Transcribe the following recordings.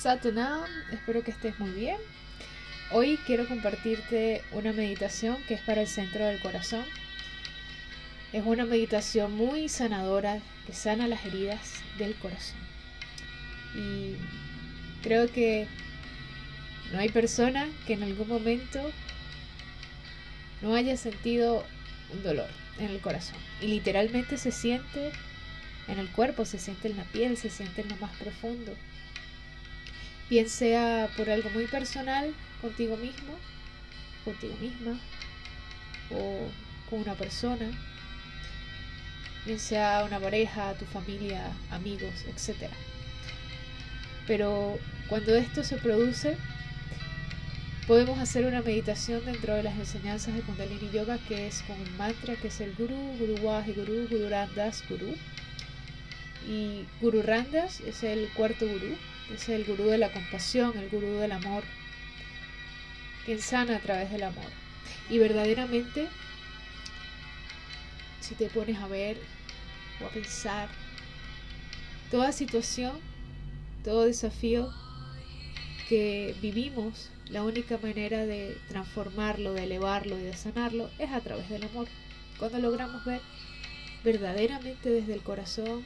Satanam, espero que estés muy bien. Hoy quiero compartirte una meditación que es para el centro del corazón. Es una meditación muy sanadora que sana las heridas del corazón. Y creo que no hay persona que en algún momento no haya sentido un dolor en el corazón. Y literalmente se siente en el cuerpo, se siente en la piel, se siente en lo más profundo. Bien sea por algo muy personal, contigo mismo, contigo misma, o con una persona, bien sea una pareja, tu familia, amigos, etc. Pero cuando esto se produce, podemos hacer una meditación dentro de las enseñanzas de Kundalini Yoga que es con un mantra que es el Guru, Guru Wahi Guru, Guru Randas Guru. Y Guru Randas es el cuarto Guru, es el Guru de la compasión, el Guru del amor, quien sana a través del amor. Y verdaderamente, si te pones a ver o a pensar, toda situación, todo desafío que vivimos la única manera de transformarlo, de elevarlo y de sanarlo es a través del amor. Cuando logramos ver verdaderamente desde el corazón,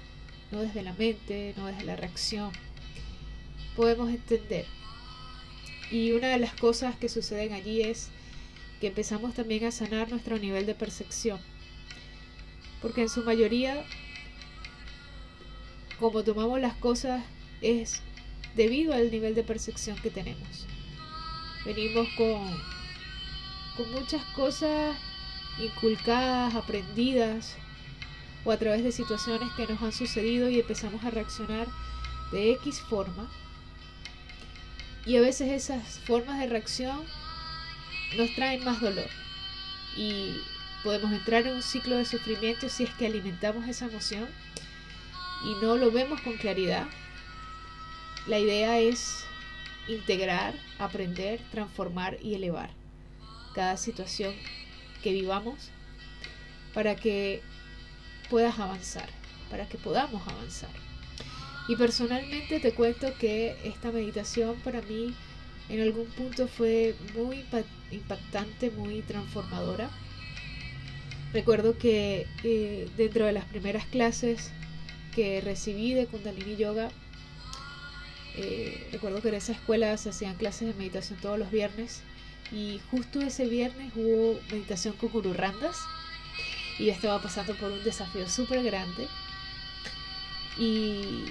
no desde la mente, no desde la reacción, podemos entender. Y una de las cosas que suceden allí es que empezamos también a sanar nuestro nivel de percepción. Porque en su mayoría, como tomamos las cosas, es debido al nivel de percepción que tenemos. Venimos con, con muchas cosas inculcadas, aprendidas, o a través de situaciones que nos han sucedido y empezamos a reaccionar de X forma. Y a veces esas formas de reacción nos traen más dolor. Y podemos entrar en un ciclo de sufrimiento si es que alimentamos esa emoción y no lo vemos con claridad. La idea es integrar, aprender, transformar y elevar cada situación que vivamos para que puedas avanzar, para que podamos avanzar. Y personalmente te cuento que esta meditación para mí en algún punto fue muy impactante, muy transformadora. Recuerdo que eh, dentro de las primeras clases que recibí de Kundalini Yoga, eh, recuerdo que en esa escuela se hacían clases de meditación todos los viernes y justo ese viernes hubo meditación con Guru Randas y yo estaba pasando por un desafío súper grande y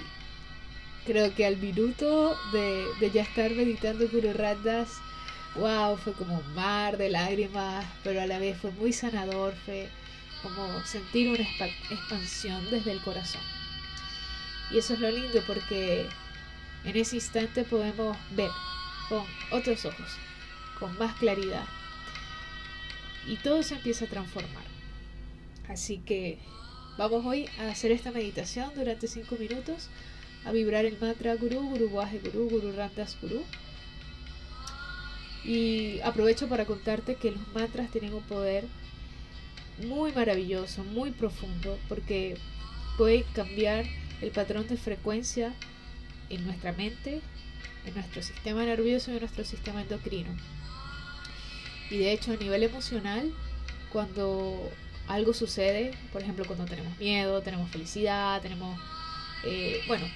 creo que al minuto de, de ya estar meditando Guru Randas wow, fue como un mar de lágrimas, pero a la vez fue muy sanador, fue como sentir una expansión desde el corazón. Y eso es lo lindo porque en ese instante podemos ver con otros ojos, con más claridad. Y todo se empieza a transformar. Así que vamos hoy a hacer esta meditación durante 5 minutos, a vibrar el mantra Guru, Guru Waje Guru, Guru Randas Guru. Y aprovecho para contarte que los mantras tienen un poder muy maravilloso, muy profundo, porque puede cambiar el patrón de frecuencia en nuestra mente, en nuestro sistema nervioso y en nuestro sistema endocrino. Y de hecho a nivel emocional, cuando algo sucede, por ejemplo cuando tenemos miedo, tenemos felicidad, tenemos, eh, bueno,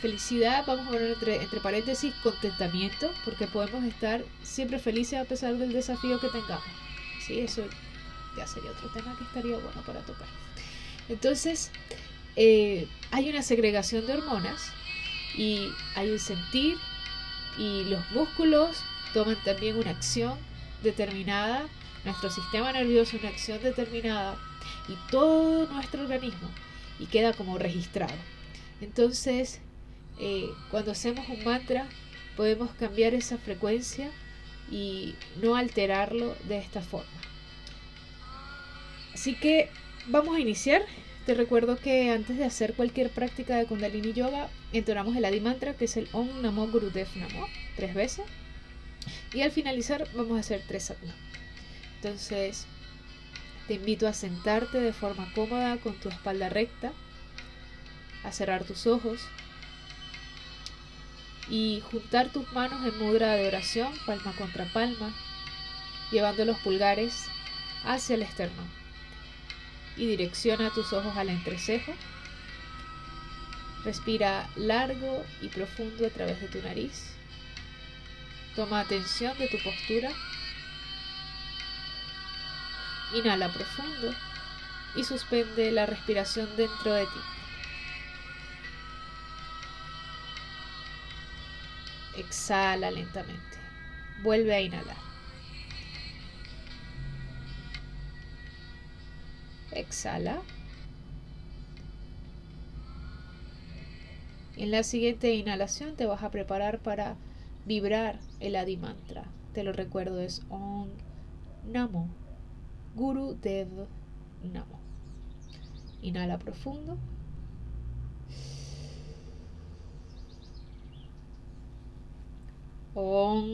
felicidad, vamos a poner entre, entre paréntesis, contentamiento, porque podemos estar siempre felices a pesar del desafío que tengamos. Sí, eso ya sería otro tema que estaría bueno para tocar. Entonces, eh, hay una segregación de hormonas y hay un sentir y los músculos toman también una acción determinada, nuestro sistema nervioso una acción determinada y todo nuestro organismo y queda como registrado. Entonces, eh, cuando hacemos un mantra, podemos cambiar esa frecuencia y no alterarlo de esta forma. Así que vamos a iniciar te recuerdo que antes de hacer cualquier práctica de Kundalini Yoga, entonamos el Adi Mantra, que es el Om Namo Gurudev Namo, tres veces. Y al finalizar, vamos a hacer tres Satnam. Entonces, te invito a sentarte de forma cómoda con tu espalda recta, a cerrar tus ojos y juntar tus manos en mudra de oración, palma contra palma, llevando los pulgares hacia el externo. Y direcciona tus ojos al entrecejo. Respira largo y profundo a través de tu nariz. Toma atención de tu postura. Inhala profundo y suspende la respiración dentro de ti. Exhala lentamente. Vuelve a inhalar. Exhala. En la siguiente inhalación te vas a preparar para vibrar el Adi Mantra. Te lo recuerdo, es Om Namo Guru Dev Namo. Inhala profundo. Om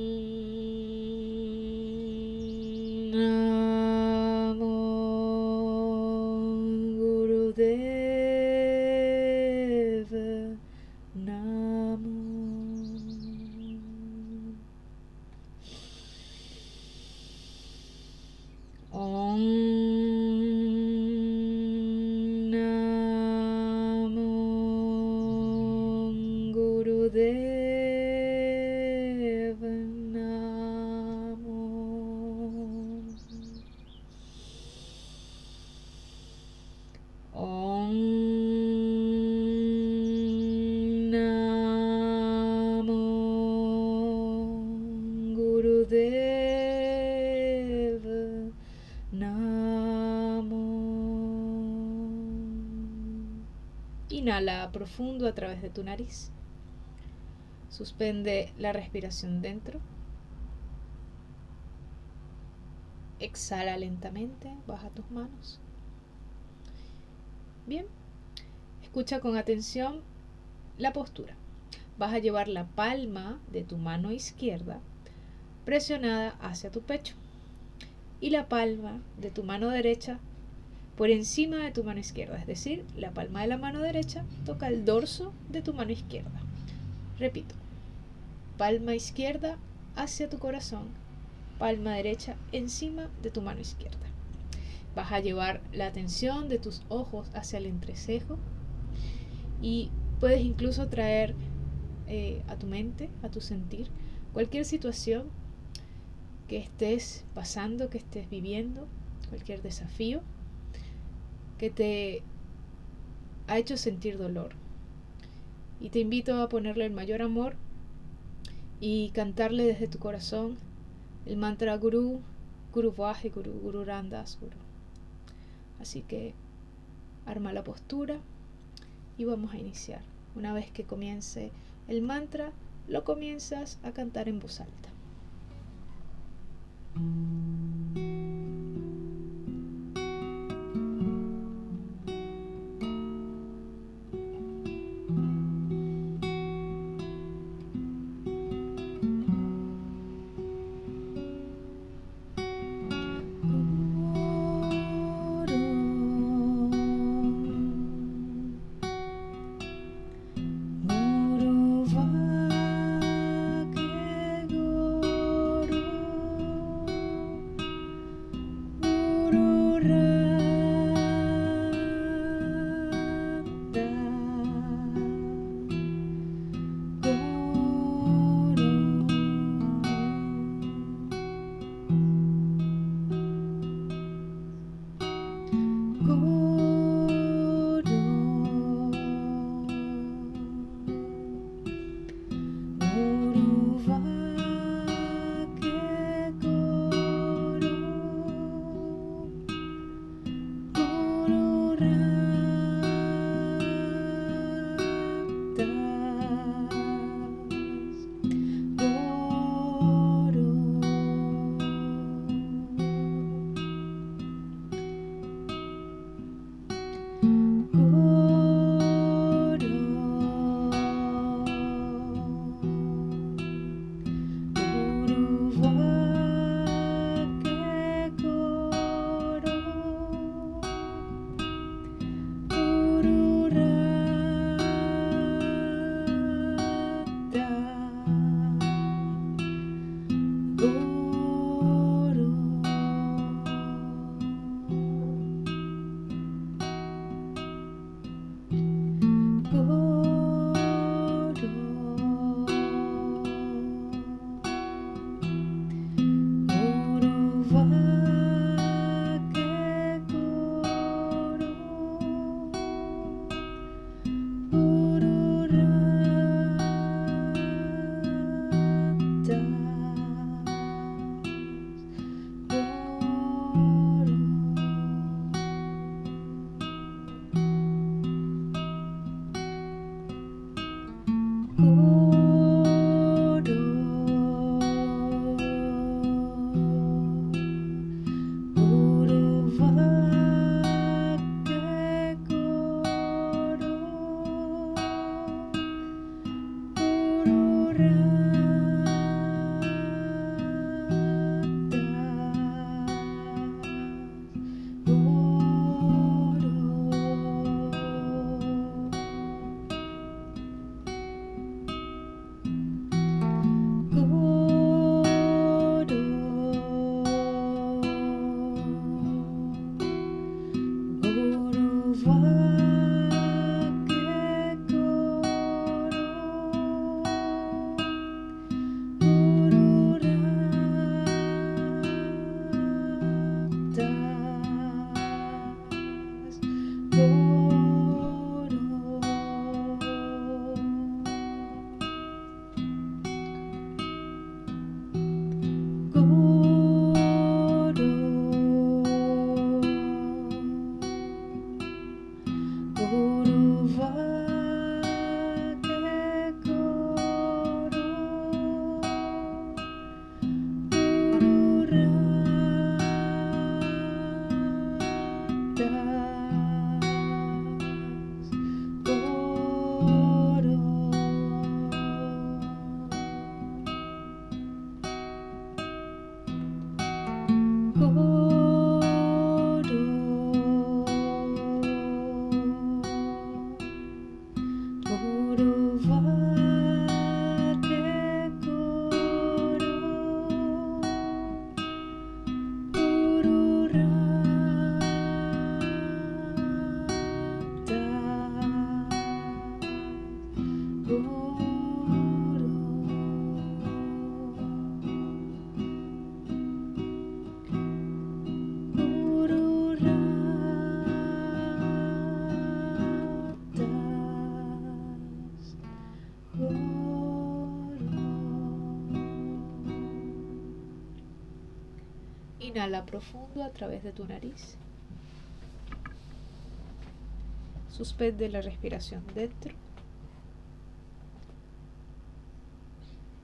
Inhala profundo a través de tu nariz. Suspende la respiración dentro. Exhala lentamente, baja tus manos. Bien, escucha con atención la postura. Vas a llevar la palma de tu mano izquierda presionada hacia tu pecho y la palma de tu mano derecha por encima de tu mano izquierda, es decir, la palma de la mano derecha toca el dorso de tu mano izquierda. Repito, palma izquierda hacia tu corazón, palma derecha encima de tu mano izquierda. Vas a llevar la atención de tus ojos hacia el entrecejo y puedes incluso traer eh, a tu mente, a tu sentir, cualquier situación que estés pasando, que estés viviendo, cualquier desafío que te ha hecho sentir dolor. Y te invito a ponerle el mayor amor y cantarle desde tu corazón el mantra Guru, Guru Vaje Guru, Guru Randas Guru. Así que arma la postura y vamos a iniciar. Una vez que comience el mantra, lo comienzas a cantar en voz alta. Inhala profundo a través de tu nariz. Suspende la respiración dentro.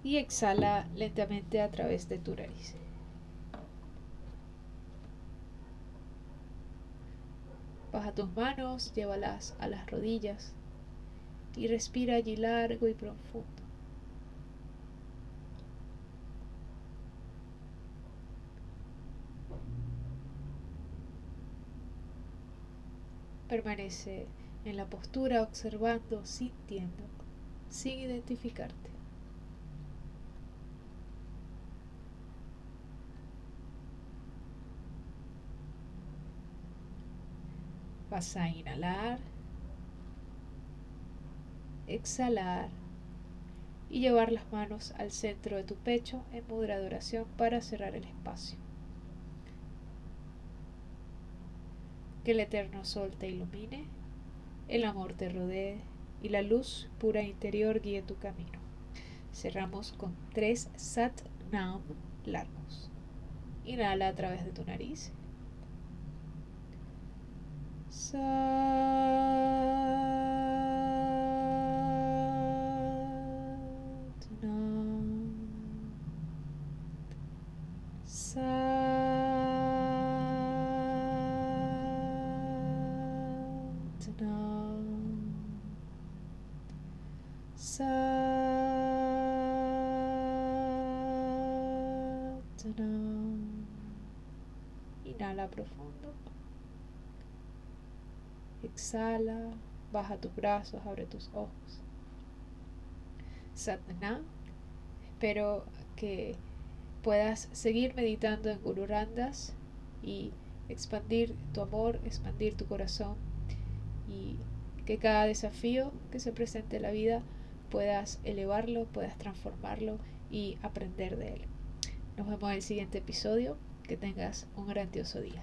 Y exhala lentamente a través de tu nariz. Baja tus manos, llévalas a las rodillas y respira allí largo y profundo. Permanece en la postura observando, sintiendo, sin identificarte. Vas a inhalar, exhalar y llevar las manos al centro de tu pecho en mudra para cerrar el espacio. Que el eterno sol te ilumine, el amor te rodee y la luz pura interior guíe tu camino. Cerramos con tres Sat Nam largos. Inhala a través de tu nariz. Sat Inhala profundo. Exhala, baja tus brazos, abre tus ojos. Satnam. Espero que puedas seguir meditando en Gururandas y expandir tu amor, expandir tu corazón y que cada desafío que se presente en la vida puedas elevarlo, puedas transformarlo y aprender de él. Nos vemos en el siguiente episodio. Que tengas un grandioso día.